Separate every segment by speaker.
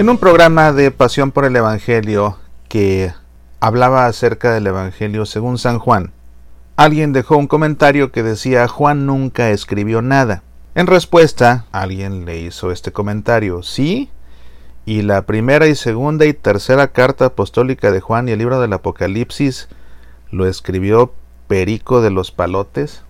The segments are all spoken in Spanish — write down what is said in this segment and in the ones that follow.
Speaker 1: En un programa de Pasión por el Evangelio que hablaba acerca del Evangelio según San Juan, alguien dejó un comentario que decía Juan nunca escribió nada. En respuesta, alguien le hizo este comentario, ¿sí? Y la primera y segunda y tercera carta apostólica de Juan y el libro del Apocalipsis lo escribió Perico de los Palotes.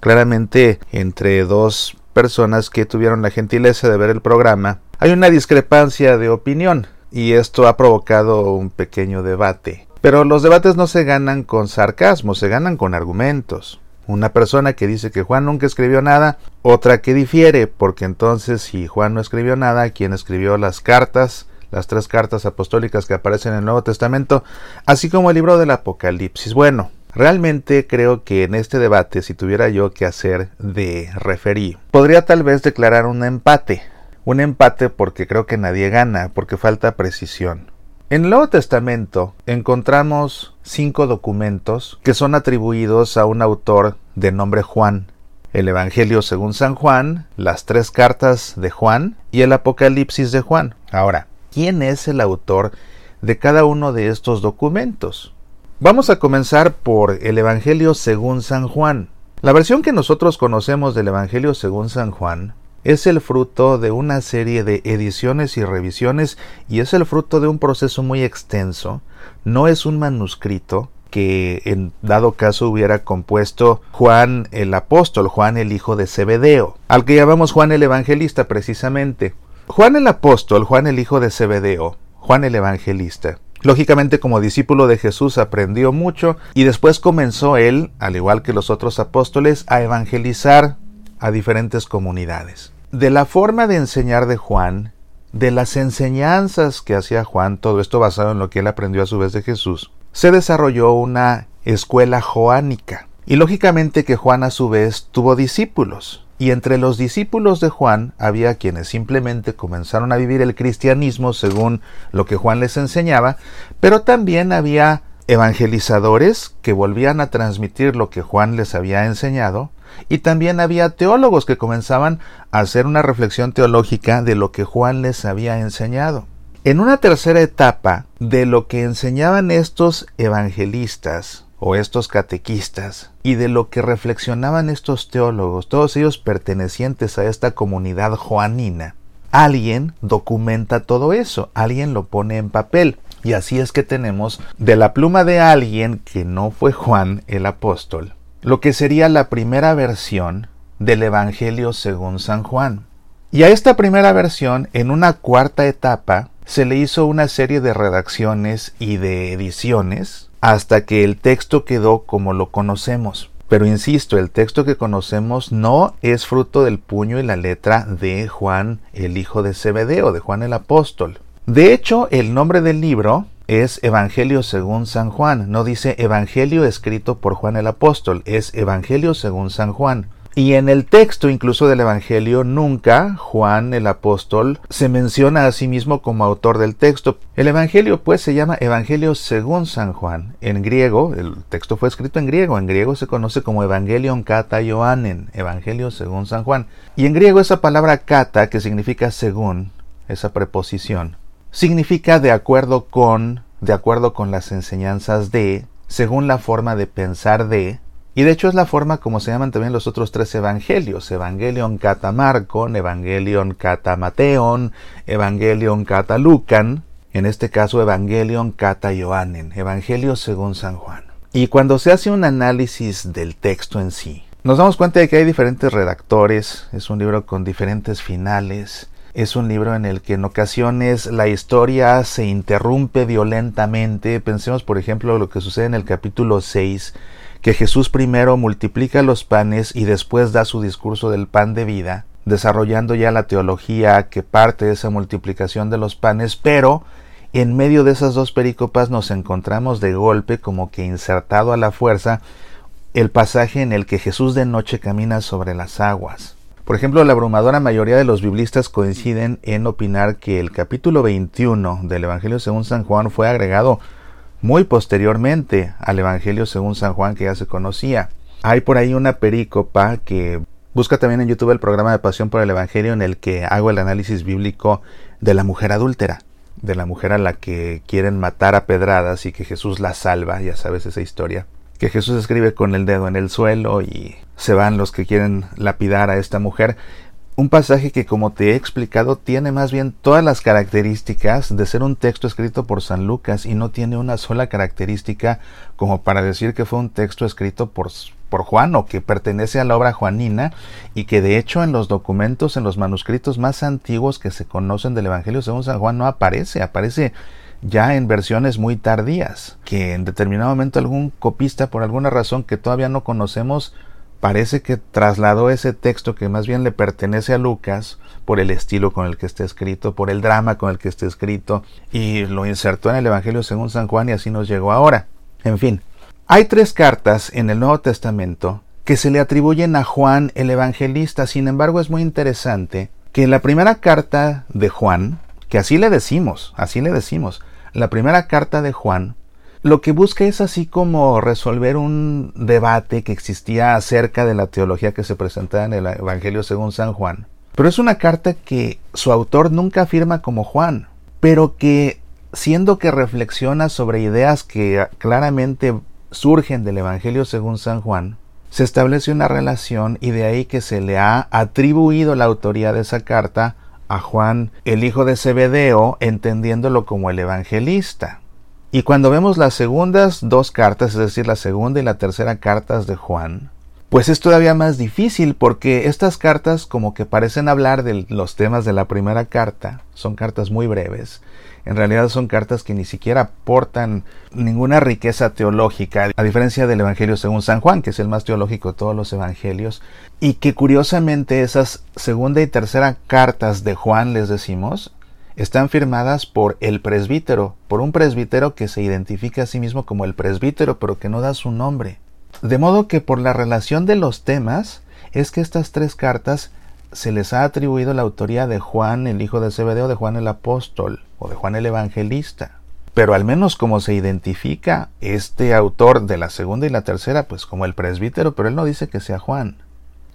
Speaker 1: Claramente entre dos personas que tuvieron la gentileza de ver el programa, hay una discrepancia de opinión y esto ha provocado un pequeño debate. Pero los debates no se ganan con sarcasmo, se ganan con argumentos. Una persona que dice que Juan nunca escribió nada, otra que difiere, porque entonces si Juan no escribió nada, ¿quién escribió las cartas, las tres cartas apostólicas que aparecen en el Nuevo Testamento, así como el libro del Apocalipsis. Bueno, realmente creo que en este debate, si tuviera yo que hacer de referí, podría tal vez declarar un empate. Un empate porque creo que nadie gana, porque falta precisión. En el Nuevo Testamento encontramos cinco documentos que son atribuidos a un autor de nombre Juan. El Evangelio según San Juan, las tres cartas de Juan y el Apocalipsis de Juan. Ahora, ¿quién es el autor de cada uno de estos documentos? Vamos a comenzar por el Evangelio según San Juan. La versión que nosotros conocemos del Evangelio según San Juan es el fruto de una serie de ediciones y revisiones y es el fruto de un proceso muy extenso. No es un manuscrito que en dado caso hubiera compuesto Juan el apóstol, Juan el hijo de Zebedeo, al que llamamos Juan el evangelista precisamente. Juan el apóstol, Juan el hijo de Zebedeo, Juan el evangelista. Lógicamente como discípulo de Jesús aprendió mucho y después comenzó él, al igual que los otros apóstoles, a evangelizar a diferentes comunidades de la forma de enseñar de Juan, de las enseñanzas que hacía Juan, todo esto basado en lo que él aprendió a su vez de Jesús, se desarrolló una escuela joánica. Y lógicamente que Juan a su vez tuvo discípulos. Y entre los discípulos de Juan había quienes simplemente comenzaron a vivir el cristianismo según lo que Juan les enseñaba, pero también había evangelizadores que volvían a transmitir lo que Juan les había enseñado, y también había teólogos que comenzaban a hacer una reflexión teológica de lo que Juan les había enseñado. En una tercera etapa de lo que enseñaban estos evangelistas o estos catequistas y de lo que reflexionaban estos teólogos, todos ellos pertenecientes a esta comunidad juanina, alguien documenta todo eso, alguien lo pone en papel. Y así es que tenemos de la pluma de alguien que no fue Juan el apóstol, lo que sería la primera versión del Evangelio según San Juan. Y a esta primera versión, en una cuarta etapa, se le hizo una serie de redacciones y de ediciones hasta que el texto quedó como lo conocemos. Pero insisto, el texto que conocemos no es fruto del puño y la letra de Juan el hijo de Zebedeo, de Juan el apóstol. De hecho, el nombre del libro es Evangelio según San Juan, no dice Evangelio escrito por Juan el apóstol, es Evangelio según San Juan. Y en el texto incluso del Evangelio nunca Juan el apóstol se menciona a sí mismo como autor del texto. El Evangelio pues se llama Evangelio según San Juan. En griego, el texto fue escrito en griego, en griego se conoce como Evangelion kata Ioanen, Evangelio según San Juan. Y en griego esa palabra kata que significa según, esa preposición, significa de acuerdo con, de acuerdo con las enseñanzas de, según la forma de pensar de, y de hecho es la forma como se llaman también los otros tres evangelios, Evangelion kata Marcon, Evangelion kata Mateon, Evangelion kata Lucan, en este caso Evangelion kata Joanen, Evangelio según San Juan. Y cuando se hace un análisis del texto en sí, nos damos cuenta de que hay diferentes redactores, es un libro con diferentes finales, es un libro en el que en ocasiones la historia se interrumpe violentamente. Pensemos, por ejemplo, lo que sucede en el capítulo 6, que Jesús primero multiplica los panes y después da su discurso del pan de vida, desarrollando ya la teología que parte de esa multiplicación de los panes, pero en medio de esas dos pericopas nos encontramos de golpe como que insertado a la fuerza el pasaje en el que Jesús de noche camina sobre las aguas. Por ejemplo, la abrumadora mayoría de los biblistas coinciden en opinar que el capítulo 21 del Evangelio según San Juan fue agregado muy posteriormente al Evangelio según San Juan que ya se conocía. Hay por ahí una perícopa que busca también en YouTube el programa de Pasión por el Evangelio en el que hago el análisis bíblico de la mujer adúltera, de la mujer a la que quieren matar a pedradas y que Jesús la salva, ya sabes esa historia, que Jesús escribe con el dedo en el suelo y se van los que quieren lapidar a esta mujer. Un pasaje que, como te he explicado, tiene más bien todas las características de ser un texto escrito por San Lucas y no tiene una sola característica como para decir que fue un texto escrito por, por Juan o que pertenece a la obra juanina y que de hecho en los documentos, en los manuscritos más antiguos que se conocen del Evangelio según San Juan no aparece, aparece ya en versiones muy tardías, que en determinado momento algún copista por alguna razón que todavía no conocemos parece que trasladó ese texto que más bien le pertenece a Lucas por el estilo con el que está escrito, por el drama con el que está escrito, y lo insertó en el Evangelio según San Juan y así nos llegó ahora. En fin, hay tres cartas en el Nuevo Testamento que se le atribuyen a Juan el Evangelista, sin embargo es muy interesante que la primera carta de Juan, que así le decimos, así le decimos, la primera carta de Juan lo que busca es así como resolver un debate que existía acerca de la teología que se presentaba en el Evangelio según San Juan. Pero es una carta que su autor nunca afirma como Juan, pero que siendo que reflexiona sobre ideas que claramente surgen del Evangelio según San Juan, se establece una relación y de ahí que se le ha atribuido la autoría de esa carta a Juan, el hijo de Zebedeo, entendiéndolo como el evangelista. Y cuando vemos las segundas dos cartas, es decir, la segunda y la tercera cartas de Juan, pues es todavía más difícil porque estas cartas como que parecen hablar de los temas de la primera carta, son cartas muy breves, en realidad son cartas que ni siquiera aportan ninguna riqueza teológica, a diferencia del Evangelio según San Juan, que es el más teológico de todos los evangelios, y que curiosamente esas segunda y tercera cartas de Juan, les decimos, están firmadas por el presbítero, por un presbítero que se identifica a sí mismo como el presbítero, pero que no da su nombre. De modo que por la relación de los temas es que estas tres cartas se les ha atribuido la autoría de Juan, el hijo de Zebedeo, de Juan el apóstol o de Juan el evangelista. Pero al menos como se identifica este autor de la segunda y la tercera, pues como el presbítero, pero él no dice que sea Juan.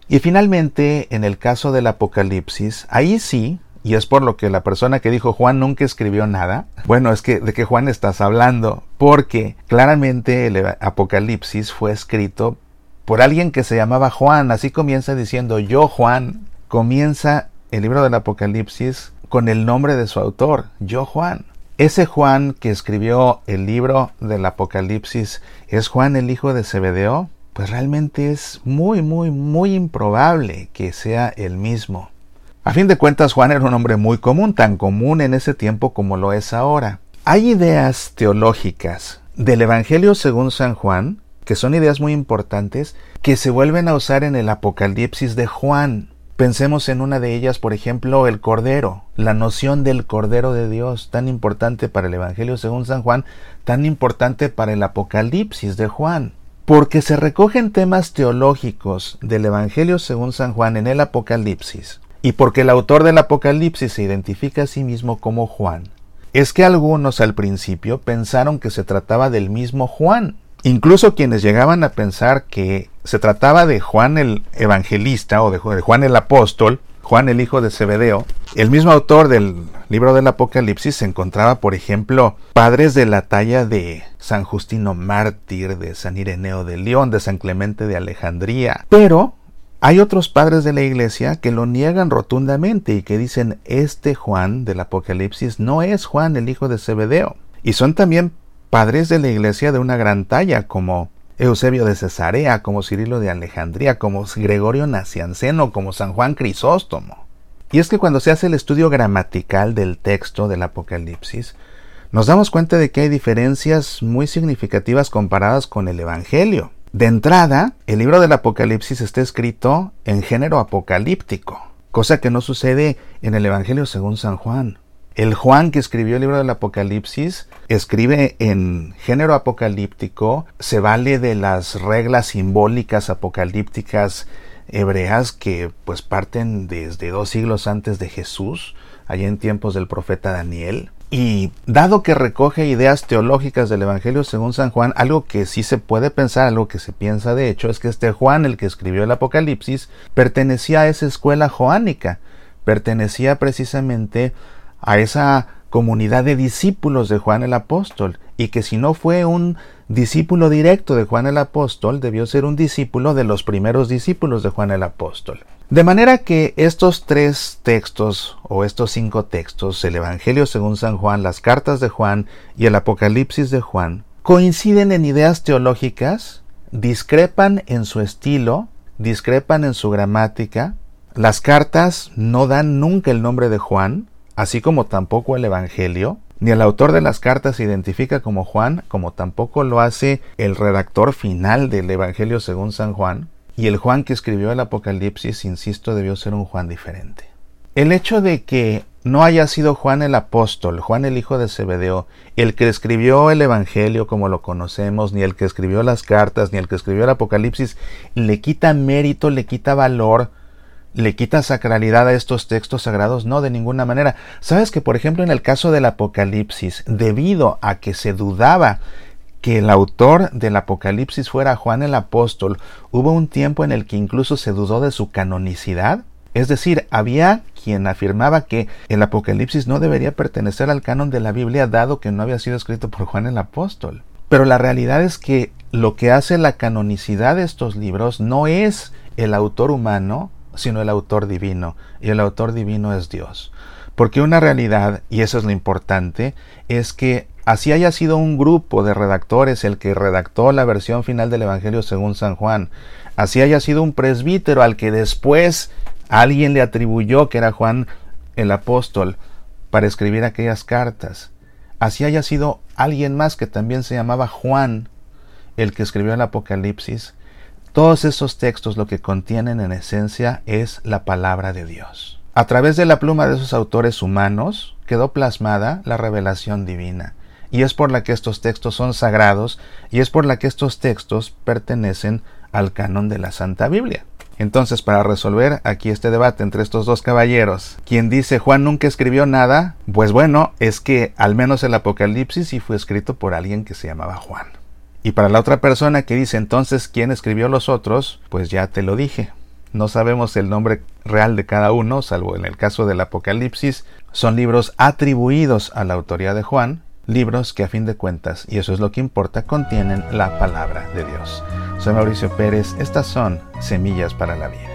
Speaker 1: Y finalmente, en el caso del Apocalipsis, ahí sí y es por lo que la persona que dijo Juan nunca escribió nada. Bueno, es que de qué Juan estás hablando, porque claramente el Apocalipsis fue escrito por alguien que se llamaba Juan, así comienza diciendo yo Juan. Comienza el libro del Apocalipsis con el nombre de su autor, yo Juan. Ese Juan que escribió el libro del Apocalipsis es Juan el hijo de Zebedeo, pues realmente es muy, muy, muy improbable que sea el mismo. A fin de cuentas, Juan era un hombre muy común, tan común en ese tiempo como lo es ahora. Hay ideas teológicas del Evangelio según San Juan, que son ideas muy importantes, que se vuelven a usar en el Apocalipsis de Juan. Pensemos en una de ellas, por ejemplo, el Cordero, la noción del Cordero de Dios, tan importante para el Evangelio según San Juan, tan importante para el Apocalipsis de Juan. Porque se recogen temas teológicos del Evangelio según San Juan en el Apocalipsis, y porque el autor del Apocalipsis se identifica a sí mismo como Juan, es que algunos al principio pensaron que se trataba del mismo Juan. Incluso quienes llegaban a pensar que se trataba de Juan el Evangelista o de Juan el Apóstol, Juan el hijo de Zebedeo, el mismo autor del libro del Apocalipsis se encontraba, por ejemplo, padres de la talla de San Justino Mártir, de San Ireneo de León, de San Clemente de Alejandría. Pero hay otros padres de la iglesia que lo niegan rotundamente y que dicen este Juan del Apocalipsis no es Juan el hijo de Zebedeo. Y son también padres de la iglesia de una gran talla como Eusebio de Cesarea, como Cirilo de Alejandría, como Gregorio Nacianceno, como San Juan Crisóstomo. Y es que cuando se hace el estudio gramatical del texto del Apocalipsis, nos damos cuenta de que hay diferencias muy significativas comparadas con el Evangelio. De entrada, el libro del Apocalipsis está escrito en género apocalíptico, cosa que no sucede en el Evangelio según San Juan. El Juan que escribió el libro del Apocalipsis escribe en género apocalíptico, se vale de las reglas simbólicas apocalípticas hebreas que pues parten desde dos siglos antes de Jesús, allá en tiempos del profeta Daniel. Y dado que recoge ideas teológicas del Evangelio según San Juan, algo que sí se puede pensar, algo que se piensa de hecho, es que este Juan, el que escribió el Apocalipsis, pertenecía a esa escuela joánica, pertenecía precisamente a esa comunidad de discípulos de Juan el Apóstol, y que si no fue un discípulo directo de Juan el Apóstol, debió ser un discípulo de los primeros discípulos de Juan el Apóstol. De manera que estos tres textos o estos cinco textos, el Evangelio según San Juan, las cartas de Juan y el Apocalipsis de Juan, coinciden en ideas teológicas, discrepan en su estilo, discrepan en su gramática. Las cartas no dan nunca el nombre de Juan, así como tampoco el Evangelio. Ni el autor de las cartas se identifica como Juan, como tampoco lo hace el redactor final del Evangelio según San Juan. Y el Juan que escribió el Apocalipsis, insisto, debió ser un Juan diferente. El hecho de que no haya sido Juan el apóstol, Juan el hijo de Zebedeo, el que escribió el Evangelio como lo conocemos, ni el que escribió las cartas, ni el que escribió el Apocalipsis, le quita mérito, le quita valor le quita sacralidad a estos textos sagrados? No, de ninguna manera. Sabes que, por ejemplo, en el caso del Apocalipsis, debido a que se dudaba que el autor del Apocalipsis fuera Juan el Apóstol, hubo un tiempo en el que incluso se dudó de su canonicidad. Es decir, había quien afirmaba que el Apocalipsis no debería pertenecer al canon de la Biblia dado que no había sido escrito por Juan el Apóstol. Pero la realidad es que lo que hace la canonicidad de estos libros no es el autor humano, sino el autor divino, y el autor divino es Dios. Porque una realidad, y eso es lo importante, es que así haya sido un grupo de redactores el que redactó la versión final del Evangelio según San Juan, así haya sido un presbítero al que después alguien le atribuyó que era Juan el apóstol para escribir aquellas cartas, así haya sido alguien más que también se llamaba Juan el que escribió el Apocalipsis, todos esos textos lo que contienen en esencia es la palabra de Dios. A través de la pluma de esos autores humanos quedó plasmada la revelación divina, y es por la que estos textos son sagrados, y es por la que estos textos pertenecen al canon de la Santa Biblia. Entonces, para resolver aquí este debate entre estos dos caballeros, quien dice Juan nunca escribió nada, pues bueno, es que al menos el Apocalipsis sí fue escrito por alguien que se llamaba Juan. Y para la otra persona que dice entonces quién escribió los otros, pues ya te lo dije. No sabemos el nombre real de cada uno, salvo en el caso del Apocalipsis. Son libros atribuidos a la autoría de Juan, libros que a fin de cuentas, y eso es lo que importa, contienen la palabra de Dios. Soy Mauricio Pérez, estas son Semillas para la Vida.